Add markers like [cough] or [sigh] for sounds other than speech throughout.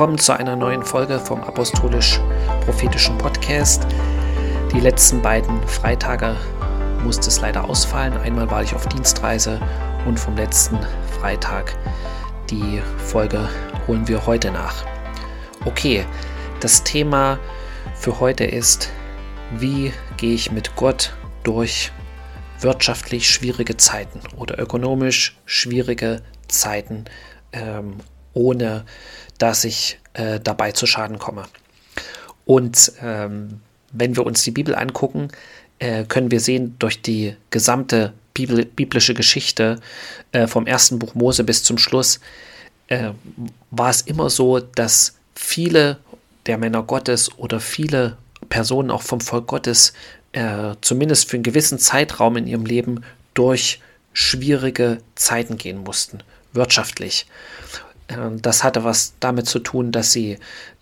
Willkommen zu einer neuen Folge vom Apostolisch-Prophetischen Podcast. Die letzten beiden Freitage musste es leider ausfallen. Einmal war ich auf Dienstreise und vom letzten Freitag die Folge holen wir heute nach. Okay, das Thema für heute ist, wie gehe ich mit Gott durch wirtschaftlich schwierige Zeiten oder ökonomisch schwierige Zeiten, ähm, ohne dass ich äh, dabei zu Schaden komme. Und ähm, wenn wir uns die Bibel angucken, äh, können wir sehen, durch die gesamte Bibel, biblische Geschichte äh, vom ersten Buch Mose bis zum Schluss äh, war es immer so, dass viele der Männer Gottes oder viele Personen auch vom Volk Gottes äh, zumindest für einen gewissen Zeitraum in ihrem Leben durch schwierige Zeiten gehen mussten, wirtschaftlich. Ähm, das hatte was damit zu tun, dass sie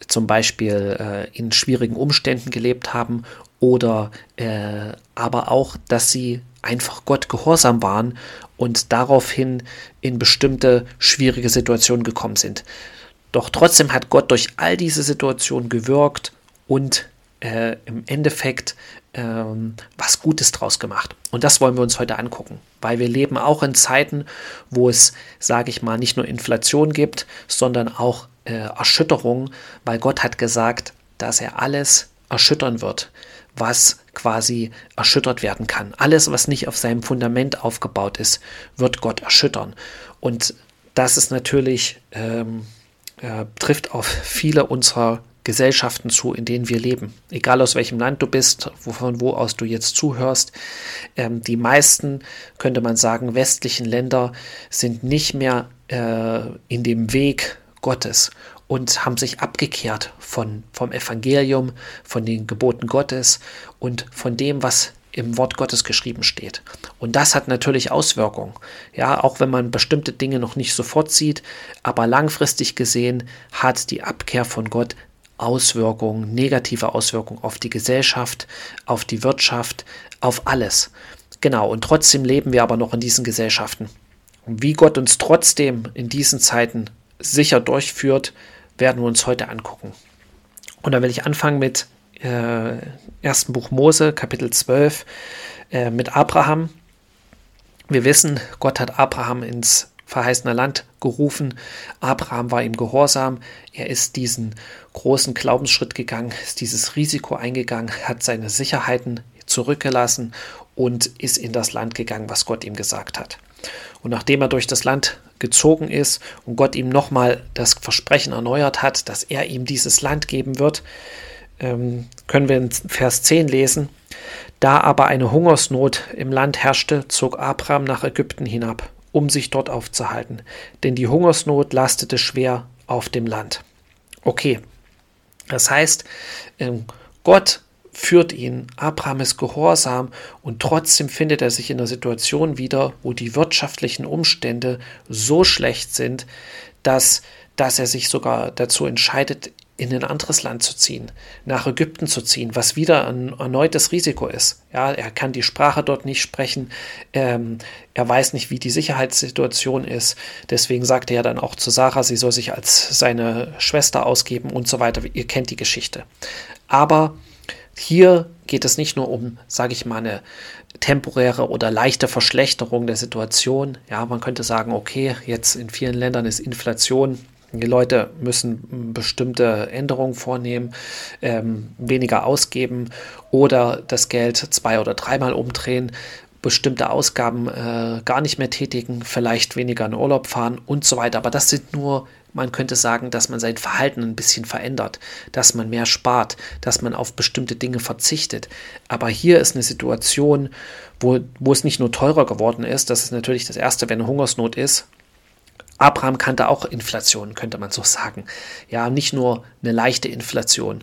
zum Beispiel äh, in schwierigen Umständen gelebt haben oder äh, aber auch, dass sie einfach Gott gehorsam waren und daraufhin in bestimmte schwierige Situationen gekommen sind. Doch trotzdem hat Gott durch all diese Situationen gewirkt und äh, im Endeffekt ähm, was Gutes draus gemacht. Und das wollen wir uns heute angucken, weil wir leben auch in Zeiten, wo es, sage ich mal, nicht nur Inflation gibt, sondern auch äh, Erschütterung, weil Gott hat gesagt, dass er alles erschüttern wird, was quasi erschüttert werden kann. Alles, was nicht auf seinem Fundament aufgebaut ist, wird Gott erschüttern. Und das ist natürlich, ähm, äh, trifft auf viele unserer Gesellschaften zu, in denen wir leben. Egal aus welchem Land du bist, von wo aus du jetzt zuhörst. Ähm, die meisten, könnte man sagen, westlichen Länder sind nicht mehr äh, in dem Weg Gottes und haben sich abgekehrt von, vom Evangelium, von den Geboten Gottes und von dem, was im Wort Gottes geschrieben steht. Und das hat natürlich Auswirkungen. Ja, auch wenn man bestimmte Dinge noch nicht sofort sieht, aber langfristig gesehen hat die Abkehr von Gott Auswirkungen, negative Auswirkungen auf die Gesellschaft, auf die Wirtschaft, auf alles. Genau, und trotzdem leben wir aber noch in diesen Gesellschaften. Und wie Gott uns trotzdem in diesen Zeiten sicher durchführt, werden wir uns heute angucken. Und da will ich anfangen mit äh, 1. Buch Mose, Kapitel 12, äh, mit Abraham. Wir wissen, Gott hat Abraham ins verheißene Land gerufen. Abraham war ihm gehorsam. Er ist diesen großen Glaubensschritt gegangen, ist dieses Risiko eingegangen, hat seine Sicherheiten zurückgelassen und ist in das Land gegangen, was Gott ihm gesagt hat. Und nachdem er durch das Land gezogen ist und Gott ihm nochmal das Versprechen erneuert hat, dass er ihm dieses Land geben wird, ähm, können wir in Vers 10 lesen. Da aber eine Hungersnot im Land herrschte, zog Abraham nach Ägypten hinab um sich dort aufzuhalten, denn die Hungersnot lastete schwer auf dem Land. Okay, das heißt, ähm, Gott führt ihn, Abraham ist gehorsam und trotzdem findet er sich in einer Situation wieder, wo die wirtschaftlichen Umstände so schlecht sind, dass, dass er sich sogar dazu entscheidet, in ein anderes Land zu ziehen, nach Ägypten zu ziehen, was wieder ein erneutes Risiko ist. Ja, er kann die Sprache dort nicht sprechen, ähm, er weiß nicht, wie die Sicherheitssituation ist. Deswegen sagte er dann auch zu Sarah, sie soll sich als seine Schwester ausgeben und so weiter. Ihr kennt die Geschichte. Aber hier geht es nicht nur um, sage ich mal, eine temporäre oder leichte Verschlechterung der Situation. Ja, man könnte sagen, okay, jetzt in vielen Ländern ist Inflation die Leute müssen bestimmte Änderungen vornehmen, ähm, weniger ausgeben oder das Geld zwei oder dreimal umdrehen, bestimmte Ausgaben äh, gar nicht mehr tätigen, vielleicht weniger in Urlaub fahren und so weiter. Aber das sind nur, man könnte sagen, dass man sein Verhalten ein bisschen verändert, dass man mehr spart, dass man auf bestimmte Dinge verzichtet. Aber hier ist eine Situation, wo, wo es nicht nur teurer geworden ist, das ist natürlich das Erste, wenn Hungersnot ist, Abraham kannte auch Inflation, könnte man so sagen. Ja, nicht nur eine leichte Inflation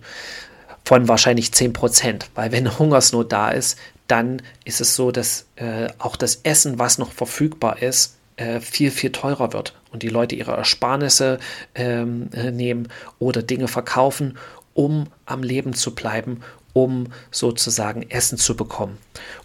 von wahrscheinlich 10 Prozent, weil wenn Hungersnot da ist, dann ist es so, dass äh, auch das Essen, was noch verfügbar ist, äh, viel, viel teurer wird und die Leute ihre Ersparnisse ähm, äh, nehmen oder Dinge verkaufen, um am Leben zu bleiben um sozusagen Essen zu bekommen.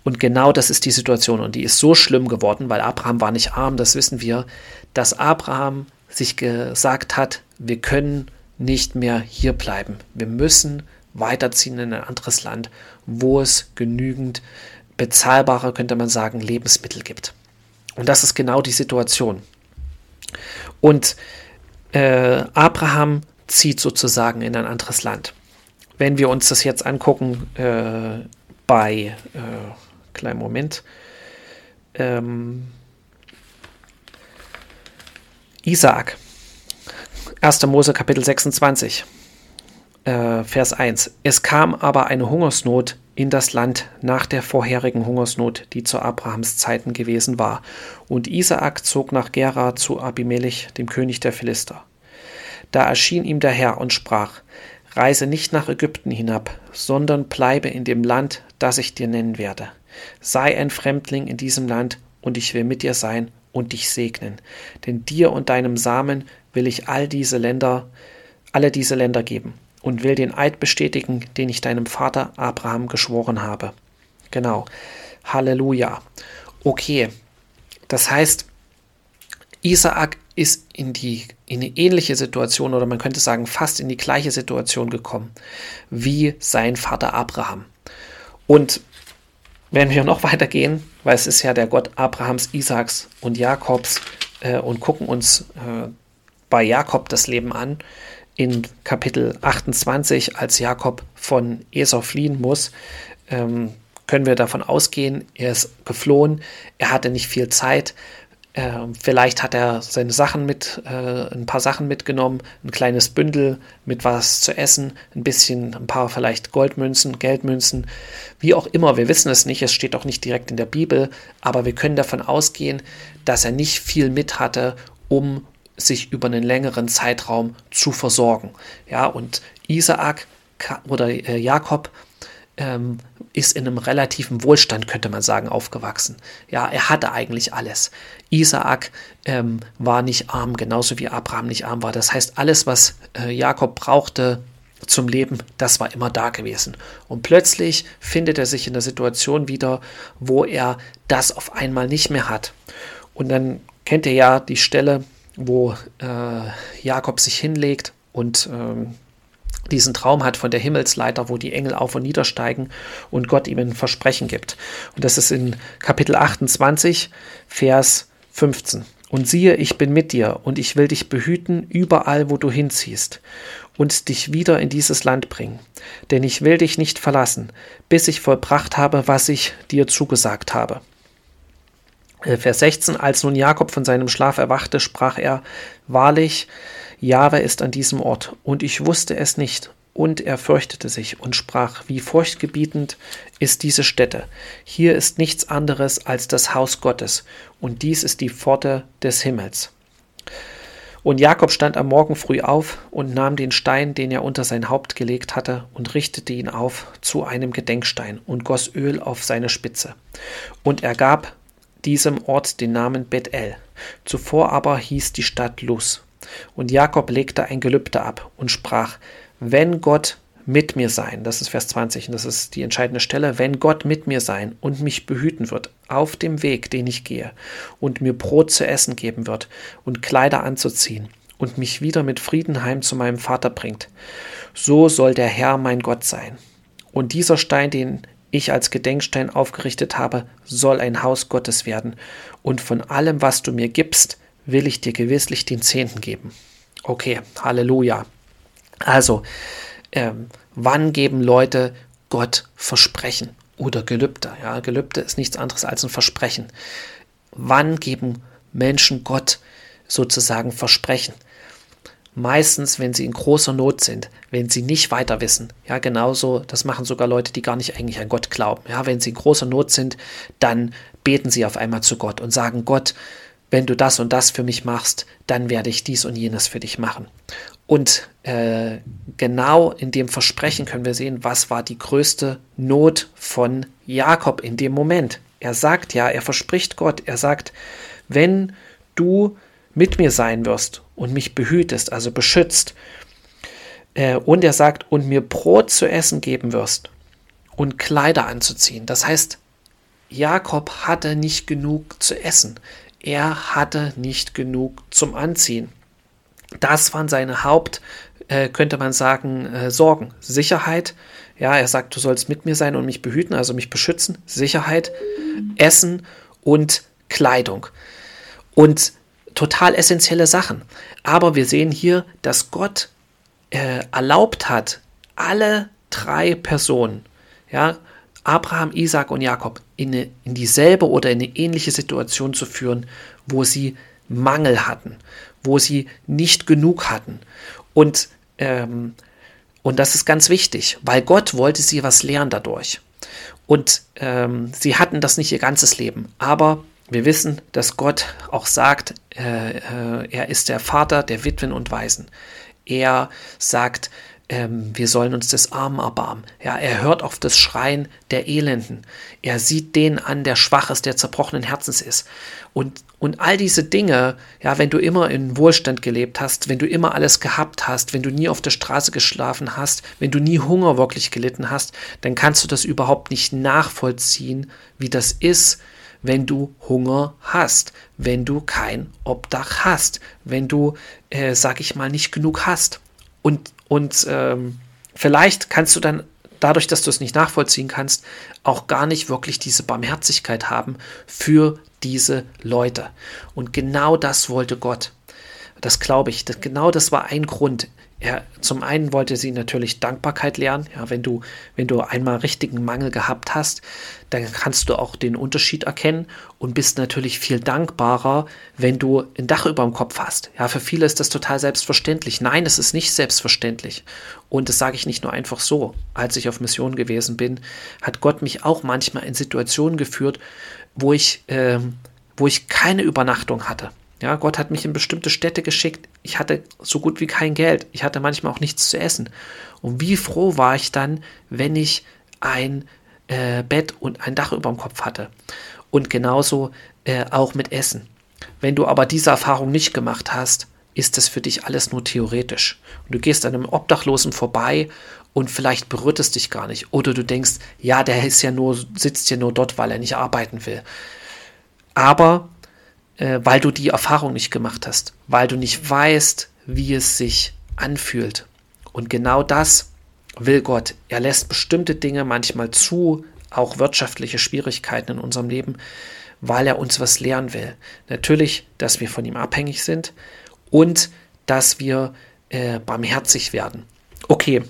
Und genau das ist die Situation und die ist so schlimm geworden, weil Abraham war nicht arm, das wissen wir, dass Abraham sich gesagt hat, wir können nicht mehr hier bleiben. Wir müssen weiterziehen in ein anderes Land, wo es genügend bezahlbare, könnte man sagen, Lebensmittel gibt. Und das ist genau die Situation. Und äh, Abraham zieht sozusagen in ein anderes Land. Wenn wir uns das jetzt angucken äh, bei, äh, kleinen Moment, ähm, Isaak, 1. Mose Kapitel 26, äh, Vers 1. Es kam aber eine Hungersnot in das Land nach der vorherigen Hungersnot, die zu Abrahams Zeiten gewesen war. Und Isaak zog nach Gera zu Abimelech, dem König der Philister. Da erschien ihm der Herr und sprach, Reise nicht nach Ägypten hinab, sondern bleibe in dem Land, das ich dir nennen werde. Sei ein Fremdling in diesem Land, und ich will mit dir sein und dich segnen. Denn dir und deinem Samen will ich all diese Länder, alle diese Länder geben und will den Eid bestätigen, den ich deinem Vater Abraham geschworen habe. Genau. Halleluja. Okay. Das heißt, Isaak ist in die in eine ähnliche Situation oder man könnte sagen fast in die gleiche Situation gekommen wie sein Vater Abraham. Und wenn wir noch weitergehen, weil es ist ja der Gott Abrahams, Isaaks und Jakobs äh, und gucken uns äh, bei Jakob das Leben an, in Kapitel 28, als Jakob von Esau fliehen muss, ähm, können wir davon ausgehen, er ist geflohen, er hatte nicht viel Zeit, äh, vielleicht hat er seine Sachen mit, äh, ein paar Sachen mitgenommen, ein kleines Bündel mit was zu essen, ein bisschen, ein paar vielleicht Goldmünzen, Geldmünzen, wie auch immer. Wir wissen es nicht, es steht auch nicht direkt in der Bibel, aber wir können davon ausgehen, dass er nicht viel mit hatte, um sich über einen längeren Zeitraum zu versorgen. Ja, und Isaak oder äh, Jakob ähm, ist in einem relativen Wohlstand, könnte man sagen, aufgewachsen. Ja, er hatte eigentlich alles. Isaak ähm, war nicht arm, genauso wie Abraham nicht arm war. Das heißt, alles, was äh, Jakob brauchte zum Leben, das war immer da gewesen. Und plötzlich findet er sich in der Situation wieder, wo er das auf einmal nicht mehr hat. Und dann kennt ihr ja die Stelle, wo äh, Jakob sich hinlegt und ähm, diesen Traum hat von der Himmelsleiter, wo die Engel auf und niedersteigen und Gott ihm ein Versprechen gibt. Und das ist in Kapitel 28, Vers 15. Und siehe, ich bin mit dir und ich will dich behüten überall, wo du hinziehst und dich wieder in dieses Land bringen. Denn ich will dich nicht verlassen, bis ich vollbracht habe, was ich dir zugesagt habe. Äh, Vers 16, als nun Jakob von seinem Schlaf erwachte, sprach er, Wahrlich, Jahwe ist an diesem Ort, und ich wusste es nicht. Und er fürchtete sich und sprach, wie furchtgebietend ist diese Stätte. Hier ist nichts anderes als das Haus Gottes, und dies ist die Pforte des Himmels. Und Jakob stand am Morgen früh auf und nahm den Stein, den er unter sein Haupt gelegt hatte, und richtete ihn auf zu einem Gedenkstein und goss Öl auf seine Spitze. Und er gab diesem Ort den Namen Bethel. Zuvor aber hieß die Stadt Luz. Und Jakob legte ein Gelübde ab und sprach, wenn Gott mit mir sein, das ist Vers 20 und das ist die entscheidende Stelle, wenn Gott mit mir sein und mich behüten wird auf dem Weg, den ich gehe, und mir Brot zu essen geben wird und Kleider anzuziehen und mich wieder mit Frieden heim zu meinem Vater bringt, so soll der Herr mein Gott sein. Und dieser Stein, den ich als Gedenkstein aufgerichtet habe, soll ein Haus Gottes werden, und von allem, was du mir gibst, will ich dir gewisslich den Zehnten geben. Okay, Halleluja. Also, ähm, wann geben Leute Gott Versprechen oder Gelübde? Ja, Gelübde ist nichts anderes als ein Versprechen. Wann geben Menschen Gott sozusagen Versprechen? meistens, wenn sie in großer Not sind, wenn sie nicht weiter wissen. Ja, genauso, das machen sogar Leute, die gar nicht eigentlich an Gott glauben. Ja, wenn sie in großer Not sind, dann beten sie auf einmal zu Gott und sagen, Gott, wenn du das und das für mich machst, dann werde ich dies und jenes für dich machen. Und äh, genau in dem Versprechen können wir sehen, was war die größte Not von Jakob in dem Moment. Er sagt ja, er verspricht Gott, er sagt, wenn du mit mir sein wirst und mich behütest, also beschützt. Äh, und er sagt, und mir Brot zu essen geben wirst. und Kleider anzuziehen. Das heißt, Jakob hatte nicht genug zu essen. Er hatte nicht genug zum Anziehen. Das waren seine Haupt, äh, könnte man sagen, äh, Sorgen. Sicherheit. Ja, er sagt, du sollst mit mir sein und mich behüten, also mich beschützen. Sicherheit, Essen und Kleidung. Und total essentielle Sachen. Aber wir sehen hier, dass Gott äh, erlaubt hat, alle drei Personen, ja, Abraham, Isaac und Jakob, in, eine, in dieselbe oder in eine ähnliche Situation zu führen, wo sie Mangel hatten, wo sie nicht genug hatten. Und, ähm, und das ist ganz wichtig, weil Gott wollte sie was lernen dadurch. Und ähm, sie hatten das nicht ihr ganzes Leben. Aber wir wissen, dass Gott auch sagt, äh, äh, er ist der Vater der Witwen und Waisen. Er sagt, ähm, wir sollen uns des Armen erbarmen. Ja, er hört auf das Schreien der Elenden. Er sieht den an, der schwach ist, der zerbrochenen Herzens ist. Und, und all diese Dinge, ja, wenn du immer in Wohlstand gelebt hast, wenn du immer alles gehabt hast, wenn du nie auf der Straße geschlafen hast, wenn du nie Hunger wirklich gelitten hast, dann kannst du das überhaupt nicht nachvollziehen, wie das ist, wenn du Hunger hast, wenn du kein Obdach hast, wenn du, äh, sag ich mal, nicht genug hast. Und, und ähm, vielleicht kannst du dann dadurch, dass du es nicht nachvollziehen kannst, auch gar nicht wirklich diese Barmherzigkeit haben für diese Leute. Und genau das wollte Gott. Das glaube ich. Das, genau das war ein Grund. Er, zum einen wollte sie natürlich Dankbarkeit lernen. Ja, wenn du, wenn du einmal richtigen Mangel gehabt hast, dann kannst du auch den Unterschied erkennen und bist natürlich viel dankbarer, wenn du ein Dach über dem Kopf hast. Ja, für viele ist das total selbstverständlich. Nein, es ist nicht selbstverständlich. Und das sage ich nicht nur einfach so. Als ich auf Mission gewesen bin, hat Gott mich auch manchmal in Situationen geführt, wo ich, äh, wo ich keine Übernachtung hatte. Ja, Gott hat mich in bestimmte Städte geschickt. Ich hatte so gut wie kein Geld. Ich hatte manchmal auch nichts zu essen. Und wie froh war ich dann, wenn ich ein äh, Bett und ein Dach über dem Kopf hatte. Und genauso äh, auch mit Essen. Wenn du aber diese Erfahrung nicht gemacht hast, ist das für dich alles nur theoretisch. Und du gehst an einem Obdachlosen vorbei und vielleicht berührt es dich gar nicht. Oder du denkst, ja, der ist ja nur, sitzt ja nur dort, weil er nicht arbeiten will. Aber äh, weil du die Erfahrung nicht gemacht hast, weil du nicht weißt, wie es sich anfühlt. Und genau das will Gott. Er lässt bestimmte Dinge manchmal zu, auch wirtschaftliche Schwierigkeiten in unserem Leben, weil er uns was lernen will. Natürlich, dass wir von ihm abhängig sind und dass wir äh, barmherzig werden. Okay,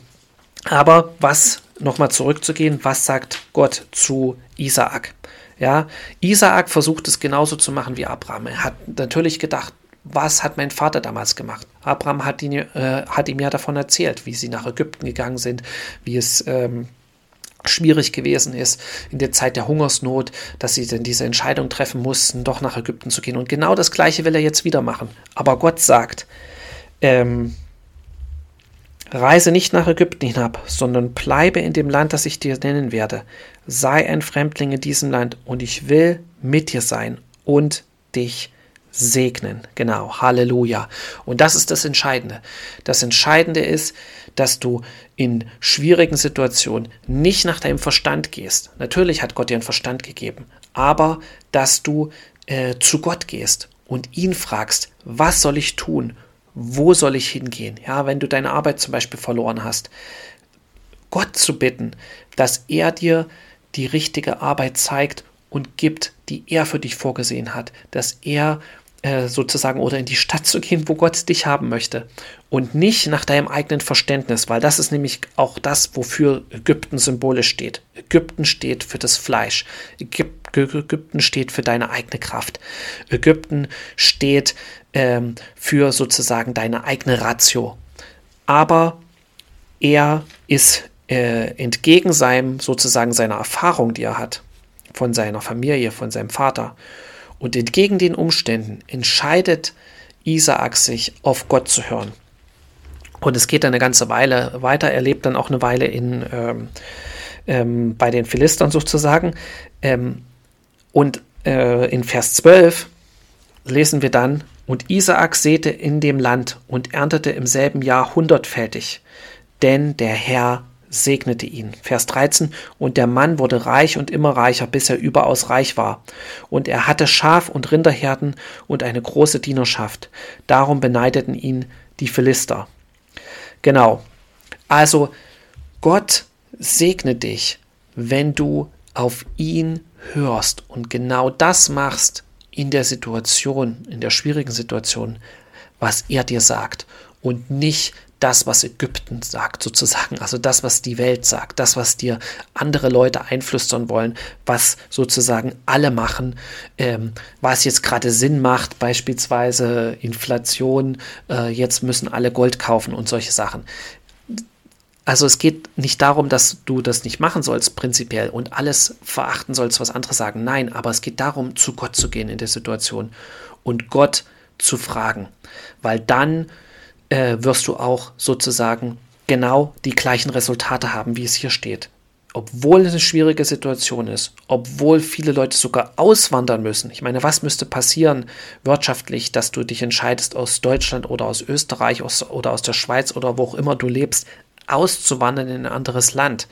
aber was, nochmal zurückzugehen, was sagt Gott zu Isaak? Ja, Isaak versucht es genauso zu machen wie Abraham. Er hat natürlich gedacht, was hat mein Vater damals gemacht? Abraham hat, ihn, äh, hat ihm ja davon erzählt, wie sie nach Ägypten gegangen sind, wie es ähm, schwierig gewesen ist in der Zeit der Hungersnot, dass sie denn diese Entscheidung treffen mussten, doch nach Ägypten zu gehen. Und genau das Gleiche will er jetzt wieder machen. Aber Gott sagt, ähm, Reise nicht nach Ägypten hinab, sondern bleibe in dem Land, das ich dir nennen werde. Sei ein Fremdling in diesem Land und ich will mit dir sein und dich segnen. Genau, Halleluja. Und das ist das Entscheidende. Das Entscheidende ist, dass du in schwierigen Situationen nicht nach deinem Verstand gehst. Natürlich hat Gott dir einen Verstand gegeben, aber dass du äh, zu Gott gehst und ihn fragst, was soll ich tun? Wo soll ich hingehen? Ja, wenn du deine Arbeit zum Beispiel verloren hast, Gott zu bitten, dass er dir die richtige Arbeit zeigt und gibt, die er für dich vorgesehen hat, dass er äh, sozusagen oder in die Stadt zu gehen, wo Gott dich haben möchte und nicht nach deinem eigenen Verständnis, weil das ist nämlich auch das, wofür Ägypten symbolisch steht. Ägypten steht für das Fleisch. Ägypten steht für deine eigene Kraft. Ägypten steht ähm, für sozusagen deine eigene Ratio. Aber er ist äh, entgegen seinem sozusagen seiner Erfahrung, die er hat, von seiner Familie, von seinem Vater und entgegen den Umständen entscheidet Isaak sich, auf Gott zu hören. Und es geht dann eine ganze Weile weiter. Er lebt dann auch eine Weile in, ähm, ähm, bei den Philistern sozusagen. Ähm, und äh, in Vers 12 lesen wir dann, und Isaak säte in dem Land und erntete im selben Jahr hundertfältig, denn der Herr segnete ihn. Vers 13. Und der Mann wurde reich und immer reicher, bis er überaus reich war. Und er hatte Schaf- und Rinderherden und eine große Dienerschaft. Darum beneideten ihn die Philister. Genau. Also, Gott segne dich, wenn du auf ihn hörst und genau das machst in der Situation, in der schwierigen Situation, was er dir sagt und nicht das, was Ägypten sagt, sozusagen, also das, was die Welt sagt, das, was dir andere Leute einflüstern wollen, was sozusagen alle machen, ähm, was jetzt gerade Sinn macht, beispielsweise Inflation, äh, jetzt müssen alle Gold kaufen und solche Sachen. Also es geht nicht darum, dass du das nicht machen sollst, prinzipiell, und alles verachten sollst, was andere sagen. Nein, aber es geht darum, zu Gott zu gehen in der Situation und Gott zu fragen, weil dann äh, wirst du auch sozusagen genau die gleichen Resultate haben, wie es hier steht. Obwohl es eine schwierige Situation ist, obwohl viele Leute sogar auswandern müssen. Ich meine, was müsste passieren wirtschaftlich, dass du dich entscheidest, aus Deutschland oder aus Österreich aus, oder aus der Schweiz oder wo auch immer du lebst, auszuwandern in ein anderes Land?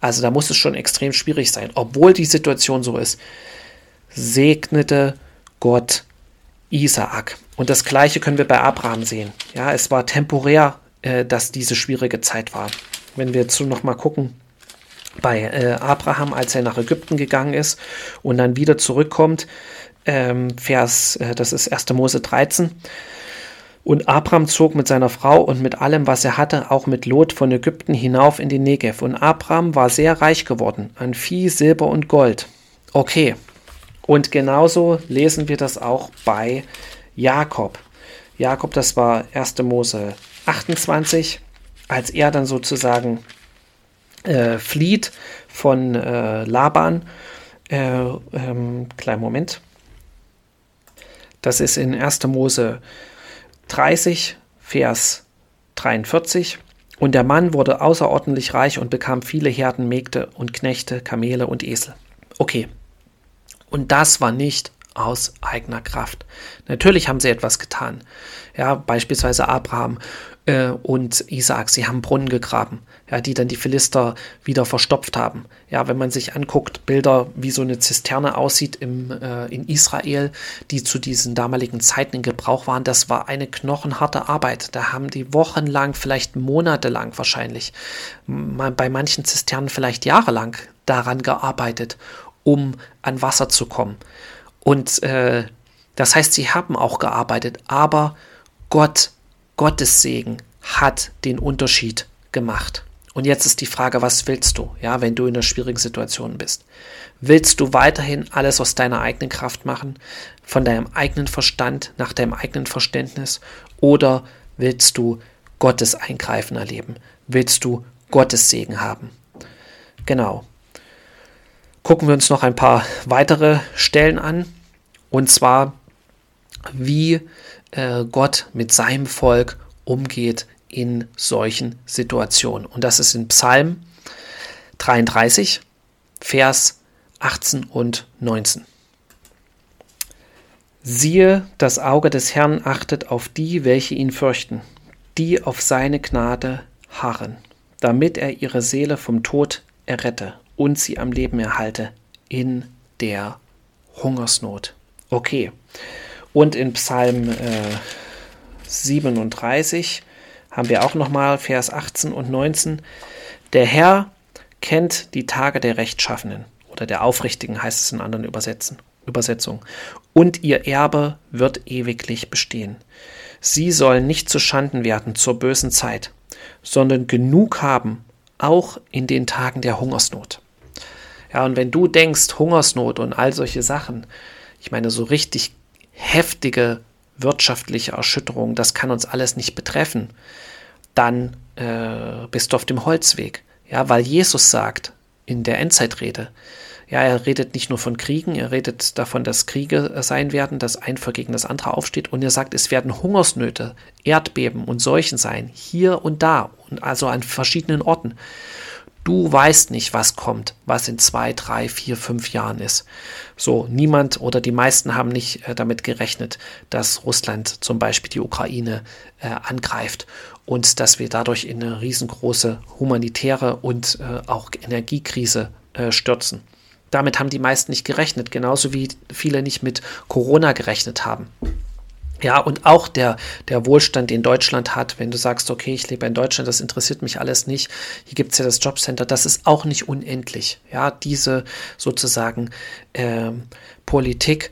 Also da muss es schon extrem schwierig sein. Obwohl die Situation so ist, segnete Gott Isaak. Und das Gleiche können wir bei Abraham sehen. Ja, es war temporär, äh, dass diese schwierige Zeit war. Wenn wir jetzt noch mal gucken, bei äh, Abraham, als er nach Ägypten gegangen ist und dann wieder zurückkommt, ähm, Vers, äh, das ist 1. Mose 13. Und Abraham zog mit seiner Frau und mit allem, was er hatte, auch mit Lot von Ägypten hinauf in die Negev. Und Abraham war sehr reich geworden an Vieh, Silber und Gold. Okay, und genauso lesen wir das auch bei Jakob. Jakob, das war 1. Mose 28, als er dann sozusagen äh, flieht von äh, Laban. Äh, ähm, kleinen Moment. Das ist in 1. Mose 30, Vers 43. Und der Mann wurde außerordentlich reich und bekam viele Herden, Mägde und Knechte, Kamele und Esel. Okay, und das war nicht aus eigener Kraft. Natürlich haben sie etwas getan. Ja, beispielsweise Abraham äh, und Isaak, sie haben Brunnen gegraben, ja, die dann die Philister wieder verstopft haben. Ja, wenn man sich anguckt, Bilder, wie so eine Zisterne aussieht im, äh, in Israel, die zu diesen damaligen Zeiten in Gebrauch waren, das war eine knochenharte Arbeit. Da haben die wochenlang, vielleicht monatelang wahrscheinlich, bei manchen Zisternen vielleicht jahrelang daran gearbeitet, um an Wasser zu kommen. Und äh, das heißt, sie haben auch gearbeitet, aber Gott, Gottes Segen hat den Unterschied gemacht. Und jetzt ist die Frage, was willst du, ja, wenn du in einer schwierigen Situation bist? Willst du weiterhin alles aus deiner eigenen Kraft machen, von deinem eigenen Verstand, nach deinem eigenen Verständnis? Oder willst du Gottes Eingreifen erleben? Willst du Gottes Segen haben? Genau gucken wir uns noch ein paar weitere Stellen an. Und zwar, wie äh, Gott mit seinem Volk umgeht in solchen Situationen. Und das ist in Psalm 33, Vers 18 und 19. Siehe, das Auge des Herrn achtet auf die, welche ihn fürchten, die auf seine Gnade harren, damit er ihre Seele vom Tod errette und sie am Leben erhalte in der Hungersnot. Okay. Und in Psalm äh, 37 haben wir auch nochmal Vers 18 und 19. Der Herr kennt die Tage der Rechtschaffenen oder der Aufrichtigen heißt es in anderen Übersetzen, Übersetzungen. Und ihr Erbe wird ewiglich bestehen. Sie sollen nicht zu Schanden werden zur bösen Zeit, sondern genug haben, auch in den Tagen der Hungersnot. Ja, und wenn du denkst, Hungersnot und all solche Sachen, ich meine, so richtig heftige wirtschaftliche Erschütterung, das kann uns alles nicht betreffen, dann äh, bist du auf dem Holzweg. Ja, weil Jesus sagt in der Endzeitrede, ja, er redet nicht nur von Kriegen, er redet davon, dass Kriege sein werden, dass ein Volk gegen das andere aufsteht und er sagt, es werden Hungersnöte, Erdbeben und Seuchen sein, hier und da und also an verschiedenen Orten. Du weißt nicht, was kommt, was in zwei, drei, vier, fünf Jahren ist. So, niemand oder die meisten haben nicht äh, damit gerechnet, dass Russland zum Beispiel die Ukraine äh, angreift und dass wir dadurch in eine riesengroße humanitäre und äh, auch Energiekrise äh, stürzen. Damit haben die meisten nicht gerechnet, genauso wie viele nicht mit Corona gerechnet haben. Ja, und auch der, der Wohlstand, den Deutschland hat, wenn du sagst, okay, ich lebe in Deutschland, das interessiert mich alles nicht, hier gibt es ja das Jobcenter, das ist auch nicht unendlich. Ja, diese sozusagen äh, Politik,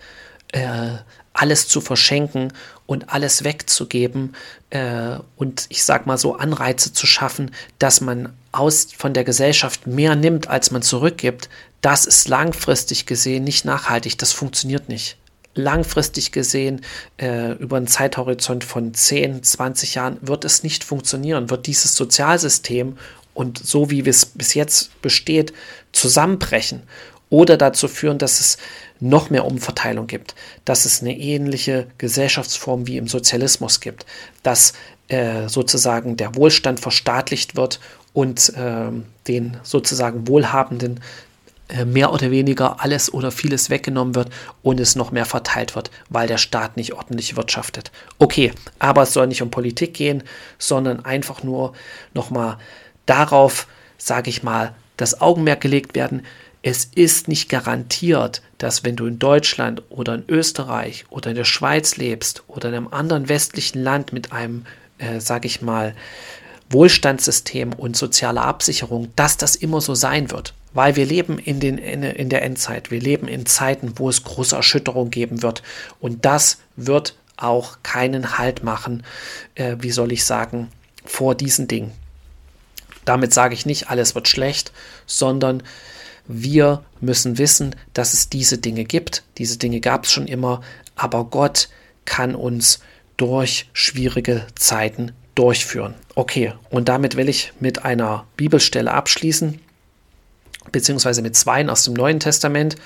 äh, alles zu verschenken und alles wegzugeben äh, und ich sag mal so Anreize zu schaffen, dass man aus von der Gesellschaft mehr nimmt, als man zurückgibt, das ist langfristig gesehen nicht nachhaltig, das funktioniert nicht langfristig gesehen, äh, über einen Zeithorizont von 10, 20 Jahren, wird es nicht funktionieren, wird dieses Sozialsystem und so wie es bis jetzt besteht, zusammenbrechen oder dazu führen, dass es noch mehr Umverteilung gibt, dass es eine ähnliche Gesellschaftsform wie im Sozialismus gibt, dass äh, sozusagen der Wohlstand verstaatlicht wird und äh, den sozusagen Wohlhabenden mehr oder weniger alles oder vieles weggenommen wird und es noch mehr verteilt wird, weil der Staat nicht ordentlich wirtschaftet. Okay, aber es soll nicht um Politik gehen, sondern einfach nur nochmal darauf, sage ich mal, das Augenmerk gelegt werden. Es ist nicht garantiert, dass wenn du in Deutschland oder in Österreich oder in der Schweiz lebst oder in einem anderen westlichen Land mit einem, äh, sage ich mal, Wohlstandssystem und sozialer Absicherung, dass das immer so sein wird. Weil wir leben in, den, in, in der Endzeit. Wir leben in Zeiten, wo es große Erschütterung geben wird. Und das wird auch keinen Halt machen, äh, wie soll ich sagen, vor diesen Dingen. Damit sage ich nicht, alles wird schlecht, sondern wir müssen wissen, dass es diese Dinge gibt. Diese Dinge gab es schon immer, aber Gott kann uns durch schwierige Zeiten durchführen. Okay, und damit will ich mit einer Bibelstelle abschließen, beziehungsweise mit zweien aus dem Neuen Testament.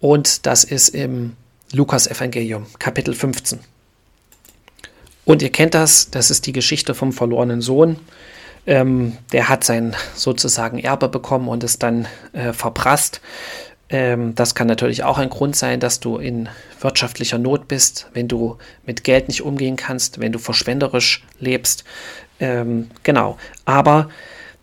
Und das ist im Lukas-Evangelium, Kapitel 15. Und ihr kennt das, das ist die Geschichte vom verlorenen Sohn. Ähm, der hat sein sozusagen Erbe bekommen und es dann äh, verprasst. Ähm, das kann natürlich auch ein Grund sein, dass du in wirtschaftlicher Not bist, wenn du mit Geld nicht umgehen kannst, wenn du verschwenderisch lebst. Ähm, genau. Aber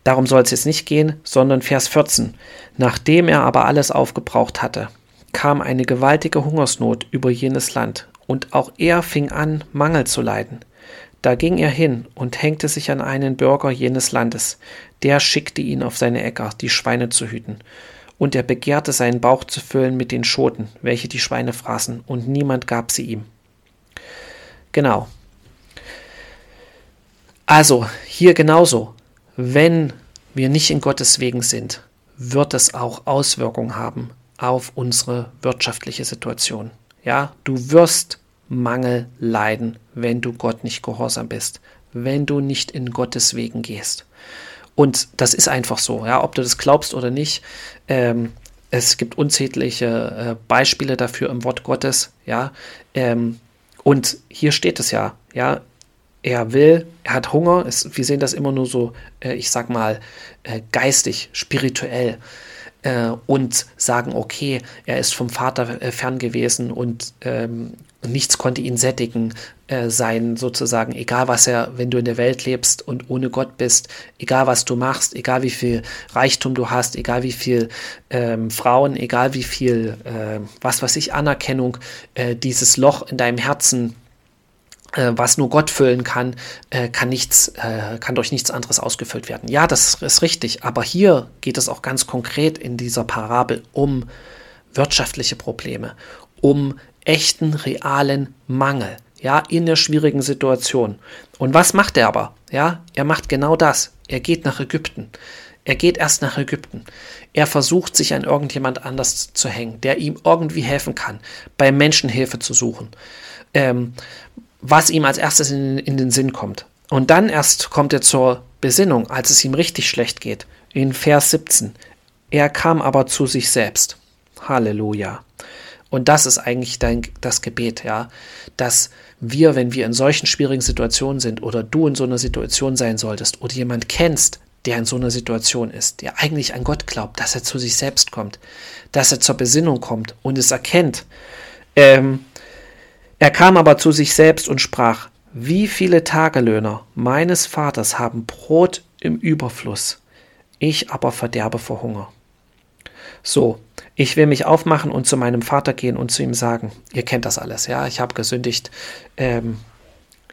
darum soll es jetzt nicht gehen, sondern Vers 14. Nachdem er aber alles aufgebraucht hatte, kam eine gewaltige Hungersnot über jenes Land, und auch er fing an, Mangel zu leiden. Da ging er hin und hängte sich an einen Bürger jenes Landes, der schickte ihn auf seine Äcker, die Schweine zu hüten und er begehrte seinen Bauch zu füllen mit den Schoten, welche die Schweine fraßen, und niemand gab sie ihm. Genau. Also, hier genauso. Wenn wir nicht in Gottes Wegen sind, wird es auch Auswirkungen haben auf unsere wirtschaftliche Situation. Ja, du wirst Mangel leiden, wenn du Gott nicht gehorsam bist, wenn du nicht in Gottes Wegen gehst. Und das ist einfach so, ja, ob du das glaubst oder nicht. Ähm, es gibt unzählige äh, Beispiele dafür im Wort Gottes, ja. Ähm, und hier steht es ja, ja. Er will, er hat Hunger. Es, wir sehen das immer nur so, äh, ich sag mal, äh, geistig, spirituell äh, und sagen, okay, er ist vom Vater äh, fern gewesen und ähm, nichts konnte ihn sättigen äh, sein, sozusagen, egal was er, wenn du in der Welt lebst und ohne Gott bist, egal was du machst, egal wie viel Reichtum du hast, egal wie viel ähm, Frauen, egal wie viel, äh, was weiß ich, Anerkennung, dieses Loch in deinem Herzen was nur Gott füllen kann, äh, kann nichts, äh, kann durch nichts anderes ausgefüllt werden. Ja, das ist richtig, aber hier geht es auch ganz konkret in dieser Parabel um wirtschaftliche Probleme, um echten, realen Mangel, ja, in der schwierigen Situation. Und was macht er aber? Ja, er macht genau das. Er geht nach Ägypten. Er geht erst nach Ägypten. Er versucht, sich an irgendjemand anders zu hängen, der ihm irgendwie helfen kann, bei Menschen Hilfe zu suchen. Ähm, was ihm als erstes in, in den Sinn kommt. Und dann erst kommt er zur Besinnung, als es ihm richtig schlecht geht. In Vers 17. Er kam aber zu sich selbst. Halleluja. Und das ist eigentlich dein, das Gebet, ja, dass wir, wenn wir in solchen schwierigen Situationen sind oder du in so einer Situation sein solltest oder jemand kennst, der in so einer Situation ist, der eigentlich an Gott glaubt, dass er zu sich selbst kommt, dass er zur Besinnung kommt und es erkennt. Ähm, er kam aber zu sich selbst und sprach, wie viele Tagelöhner meines Vaters haben Brot im Überfluss, ich aber verderbe vor Hunger. So, ich will mich aufmachen und zu meinem Vater gehen und zu ihm sagen, ihr kennt das alles, ja, ich habe gesündigt, ähm,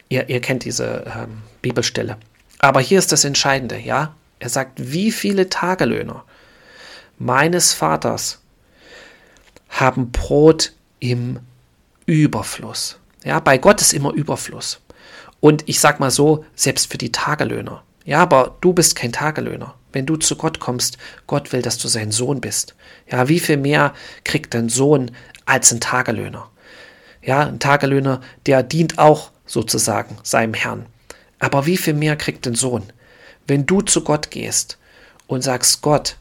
ihr, ihr kennt diese ähm, Bibelstelle. Aber hier ist das Entscheidende, ja, er sagt, wie viele Tagelöhner meines Vaters haben Brot im Überfluss. Ja, bei Gott ist immer Überfluss. Und ich sag mal so, selbst für die Tagelöhner. Ja, aber du bist kein Tagelöhner. Wenn du zu Gott kommst, Gott will, dass du sein Sohn bist. Ja, wie viel mehr kriegt dein Sohn als ein Tagelöhner? Ja, ein Tagelöhner, der dient auch sozusagen seinem Herrn. Aber wie viel mehr kriegt ein Sohn? Wenn du zu Gott gehst und sagst, Gott,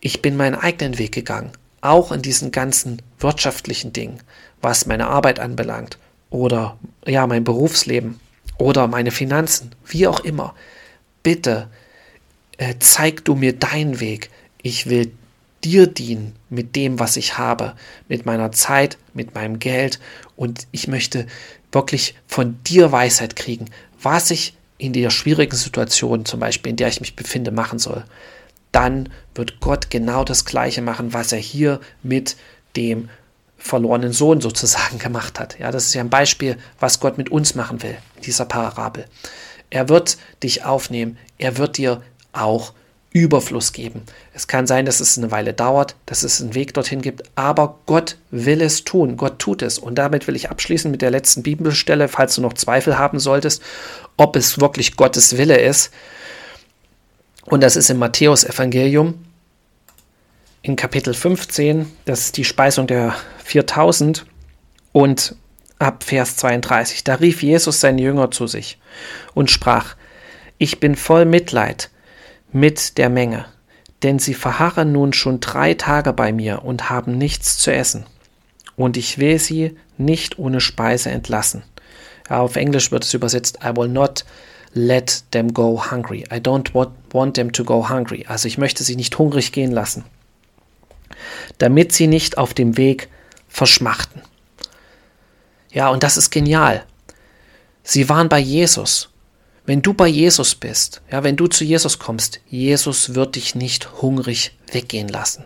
ich bin meinen eigenen Weg gegangen, auch in diesen ganzen wirtschaftlichen Dingen, was meine Arbeit anbelangt oder ja, mein Berufsleben oder meine Finanzen, wie auch immer. Bitte äh, zeig du mir deinen Weg. Ich will dir dienen mit dem, was ich habe, mit meiner Zeit, mit meinem Geld und ich möchte wirklich von dir Weisheit kriegen, was ich in der schwierigen Situation, zum Beispiel in der ich mich befinde, machen soll. Dann wird Gott genau das Gleiche machen, was er hier mit dem verlorenen Sohn sozusagen [laughs] gemacht hat. Ja, das ist ja ein Beispiel, was Gott mit uns machen will, dieser Parabel. Er wird dich aufnehmen, er wird dir auch Überfluss geben. Es kann sein, dass es eine Weile dauert, dass es einen Weg dorthin gibt, aber Gott will es tun. Gott tut es. Und damit will ich abschließen mit der letzten Bibelstelle, falls du noch Zweifel haben solltest, ob es wirklich Gottes Wille ist. Und das ist im Matthäus Evangelium in Kapitel 15. Das ist die Speisung der 4000 und ab Vers 32. Da rief Jesus seinen Jünger zu sich und sprach, ich bin voll Mitleid mit der Menge, denn sie verharren nun schon drei Tage bei mir und haben nichts zu essen. Und ich will sie nicht ohne Speise entlassen. Ja, auf Englisch wird es übersetzt, I will not let them go hungry. I don't want them to go hungry. Also ich möchte sie nicht hungrig gehen lassen, damit sie nicht auf dem Weg verschmachten. Ja, und das ist genial. Sie waren bei Jesus wenn du bei Jesus bist, ja, wenn du zu Jesus kommst, Jesus wird dich nicht hungrig weggehen lassen.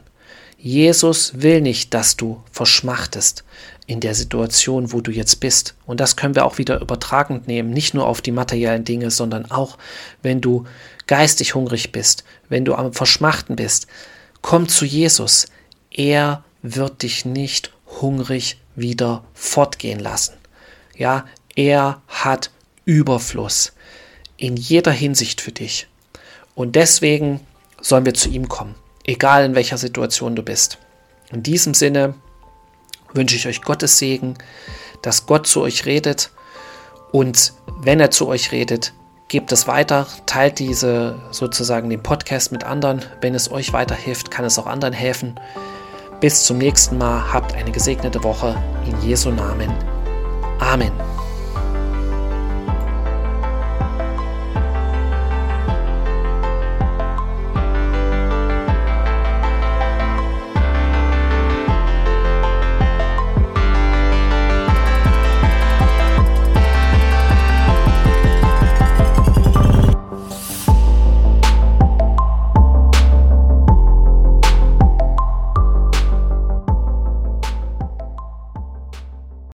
Jesus will nicht, dass du verschmachtest in der Situation, wo du jetzt bist. Und das können wir auch wieder übertragend nehmen, nicht nur auf die materiellen Dinge, sondern auch, wenn du geistig hungrig bist, wenn du am Verschmachten bist. Komm zu Jesus. Er wird dich nicht hungrig wieder fortgehen lassen. Ja, er hat Überfluss in jeder Hinsicht für dich. Und deswegen sollen wir zu ihm kommen, egal in welcher Situation du bist. In diesem Sinne wünsche ich euch Gottes Segen, dass Gott zu euch redet und wenn er zu euch redet, gebt es weiter, teilt diese sozusagen den Podcast mit anderen. Wenn es euch weiterhilft, kann es auch anderen helfen. Bis zum nächsten Mal, habt eine gesegnete Woche in Jesu Namen. Amen.